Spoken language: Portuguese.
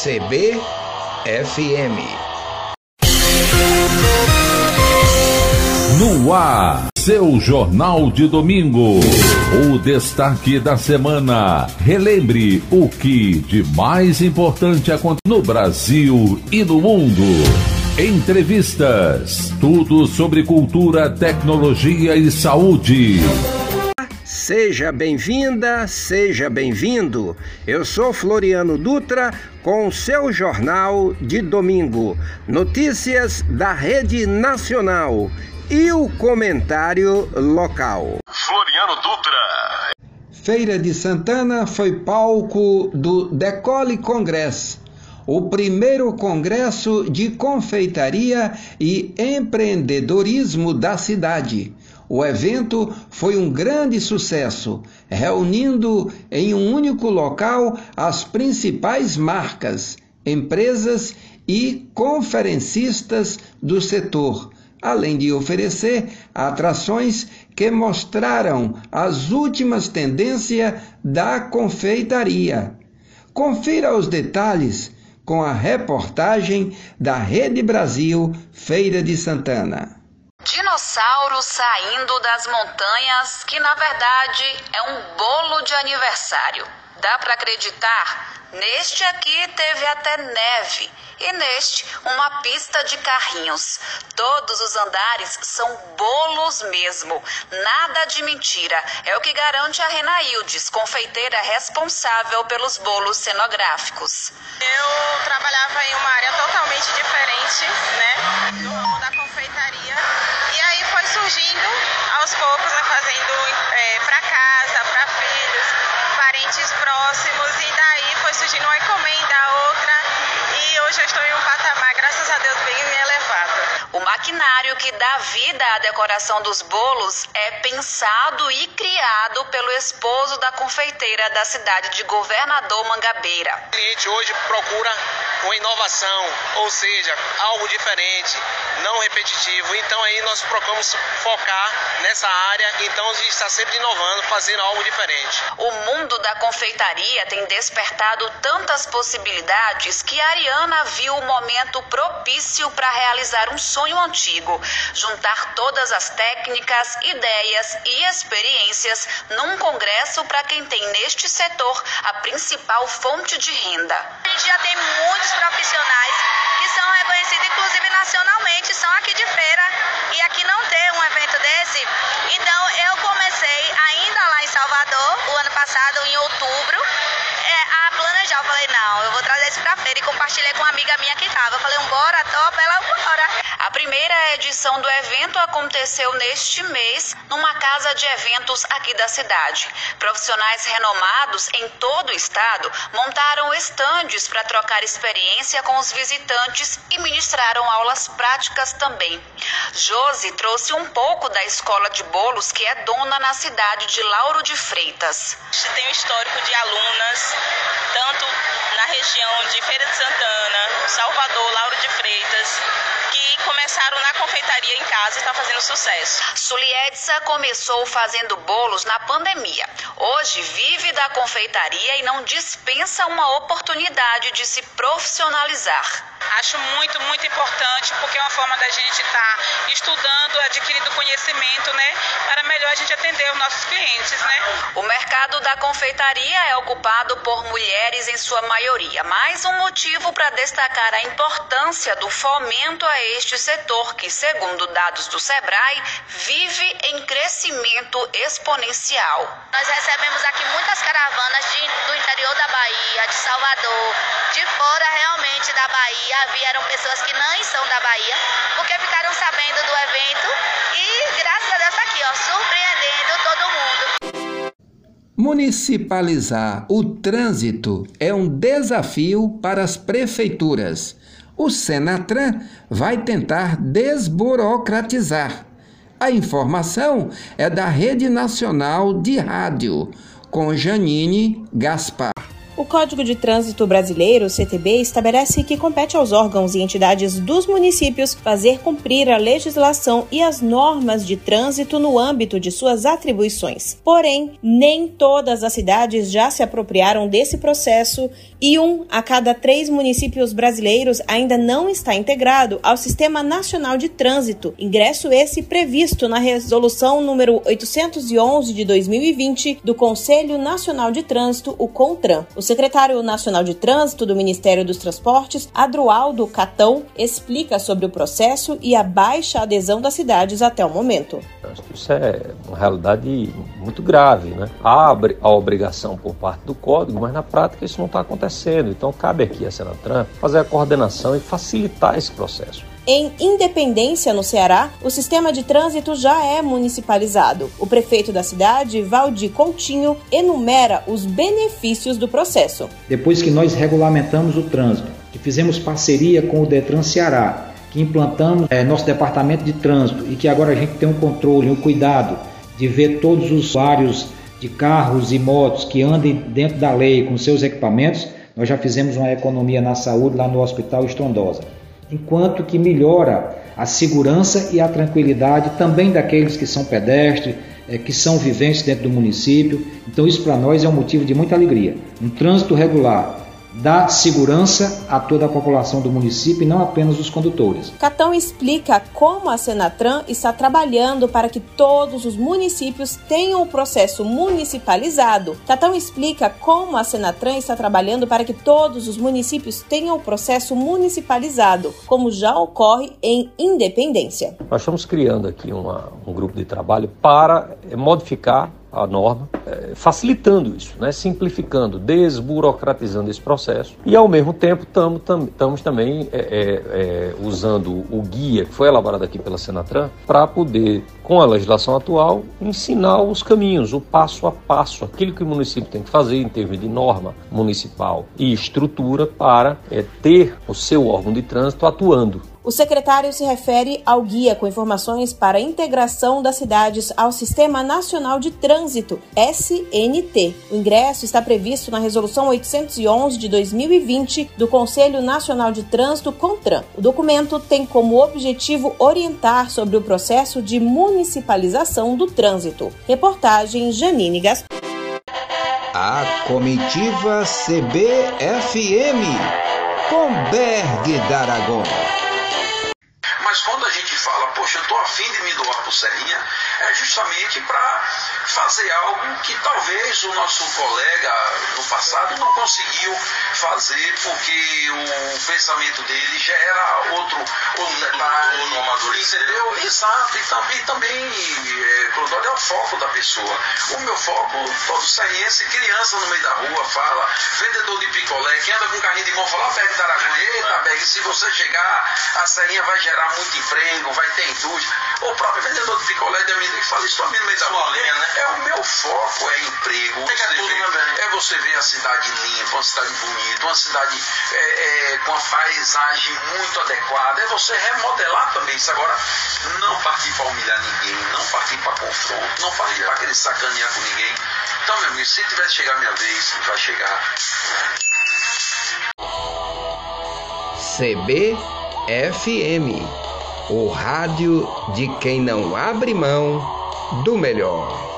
CBFM. No ar, seu Jornal de Domingo. O destaque da semana. Relembre o que de mais importante acontece no Brasil e no mundo. Entrevistas. Tudo sobre cultura, tecnologia e saúde. Seja bem-vinda, seja bem-vindo. Eu sou Floriano Dutra com o seu jornal de domingo. Notícias da Rede Nacional e o comentário local. Floriano Dutra. Feira de Santana foi palco do Decole Congress, o primeiro congresso de confeitaria e empreendedorismo da cidade. O evento foi um grande sucesso, reunindo em um único local as principais marcas, empresas e conferencistas do setor, além de oferecer atrações que mostraram as últimas tendências da confeitaria. Confira os detalhes com a reportagem da Rede Brasil Feira de Santana. Dinossauro saindo das montanhas, que na verdade é um bolo de aniversário. Dá para acreditar? Neste aqui teve até neve e neste uma pista de carrinhos. Todos os andares são bolos mesmo, nada de mentira. É o que garante a Renaildes, confeiteira responsável pelos bolos cenográficos. Eu trabalhava em uma área totalmente diferente, né, do ramo da confeitaria. E surgindo aos poucos, né, fazendo é, para casa, para filhos, parentes próximos e daí foi surgindo uma encomenda, outra e hoje eu estou em um patamar, graças a Deus, bem elevado. O maquinário que dá vida à decoração dos bolos é pensado e criado pelo esposo da confeiteira da cidade de Governador Mangabeira. O cliente hoje procura uma inovação, ou seja, algo diferente, não repetitivo. Então aí nós procuramos focar nessa área, então a gente está sempre inovando, fazendo algo diferente. O mundo da confeitaria tem despertado tantas possibilidades que a Ariana viu o momento propício para realizar um sonho antigo, juntar todas as técnicas, ideias e experiências num congresso para quem tem neste setor a principal fonte de renda. A gente já tem muitos profissionais que são reconhecidos inclusive nacionalmente, são aqui de feira e aqui não tem um evento desse. Então eu comecei ainda lá em Salvador, o ano passado, em outubro, Eu falei, não, eu vou trazer isso pra feira e compartilhei com uma amiga minha que tava. Eu falei, um bora, top, ela, bora. A primeira edição do evento aconteceu neste mês numa casa de eventos aqui da cidade. Profissionais renomados em todo o estado montaram estandes para trocar experiência com os visitantes e ministraram aulas práticas também. Josi trouxe um pouco da escola de bolos que é dona na cidade de Lauro de Freitas. Tem um histórico de alunas, tanto na região de Feira de Santana, Salvador, Lauro de Freitas, que começaram na confeitaria em casa e está fazendo sucesso. Suliedsa começou fazendo bolos na pandemia. Hoje vive da confeitaria e não dispensa uma oportunidade de se profissionalizar. Acho muito, muito importante, porque é uma forma da gente estar tá estudando, adquirindo conhecimento, né? Para melhor a gente atender os nossos clientes, né? O mercado da confeitaria é ocupado por mulheres em sua maioria. Mais um motivo para destacar a importância do fomento a este setor, que, segundo dados do Sebrae, vive em crescimento exponencial. Nós recebemos aqui muitas caravanas de, do interior da Bahia, de Salvador, de fora realmente da Bahia vieram pessoas que não são da Bahia, porque ficaram sabendo do evento e graças a Deus está aqui, ó, surpreendendo todo mundo. Municipalizar o trânsito é um desafio para as prefeituras. O Senatran vai tentar desburocratizar. A informação é da Rede Nacional de Rádio, com Janine Gaspar. O Código de Trânsito Brasileiro, CTB, estabelece que compete aos órgãos e entidades dos municípios fazer cumprir a legislação e as normas de trânsito no âmbito de suas atribuições. Porém, nem todas as cidades já se apropriaram desse processo e um a cada três municípios brasileiros ainda não está integrado ao Sistema Nacional de Trânsito, ingresso esse previsto na Resolução número 811 de 2020 do Conselho Nacional de Trânsito, o CONTRAN. O secretário nacional de Trânsito do Ministério dos Transportes, Adroaldo Catão, explica sobre o processo e a baixa adesão das cidades até o momento. Isso é uma realidade muito grave, né? Há a obrigação por parte do código, mas na prática isso não está acontecendo. Então cabe aqui a Senatran fazer a coordenação e facilitar esse processo. Em Independência, no Ceará, o sistema de trânsito já é municipalizado. O prefeito da cidade, Valdir Coutinho, enumera os benefícios do processo. Depois que nós regulamentamos o trânsito, que fizemos parceria com o Detran Ceará, que implantamos é, nosso departamento de trânsito e que agora a gente tem um controle, um cuidado de ver todos os usuários de carros e motos que andem dentro da lei com seus equipamentos, nós já fizemos uma economia na saúde lá no Hospital Estrondosa enquanto que melhora a segurança e a tranquilidade também daqueles que são pedestres, é, que são viventes dentro do município. Então, isso para nós é um motivo de muita alegria. Um trânsito regular dá segurança a toda a população do município e não apenas os condutores. Catão explica como a Senatran está trabalhando para que todos os municípios tenham o processo municipalizado. Catão explica como a Senatran está trabalhando para que todos os municípios tenham o processo municipalizado, como já ocorre em Independência. Nós estamos criando aqui uma, um grupo de trabalho para modificar a norma, é, facilitando isso, né? simplificando, desburocratizando esse processo e, ao mesmo tempo, estamos tam, também é, é, é, usando o guia que foi elaborado aqui pela Senatran para poder, com a legislação atual, ensinar os caminhos, o passo a passo, aquilo que o município tem que fazer em termos de norma municipal e estrutura para é, ter o seu órgão de trânsito atuando o secretário se refere ao guia com informações para a integração das cidades ao Sistema Nacional de Trânsito, SNT. O ingresso está previsto na Resolução 811 de 2020 do Conselho Nacional de Trânsito, CONTRAN. O documento tem como objetivo orientar sobre o processo de municipalização do trânsito. Reportagem Janine Gaspar. A comitiva CBFM com Berg D'Aragon poxa, eu estou afim de me doar para o Serrinha, é justamente para fazer algo que talvez o nosso colega no passado não conseguiu fazer porque o pensamento dele já era outro, outro detalhe, entendeu? Exato, e também, também é, é o foco da pessoa. O meu foco, todo serriense, criança no meio da rua, fala, vendedor de picolé, que anda com carrinho de mão, fala, Berg da eita, Berg, se você chegar, a serrinha vai gerar muito emprego, vai ter indústria. O próprio vendedor de picolé de amendoim que fala isso também no meio da rua. Né? É o meu foco, é emprego. Você é, vê, é você ver a cidade limpa, uma cidade bonita, uma cidade é, é, com uma paisagem muito adequada. É você remodelar também isso. Agora, não partir para humilhar ninguém, não partir para confronto, não partir para querer sacanear com ninguém. Então, meu amigo, se tiver que chegar a minha vez, vai chegar. CBFM, o rádio de quem não abre mão do melhor.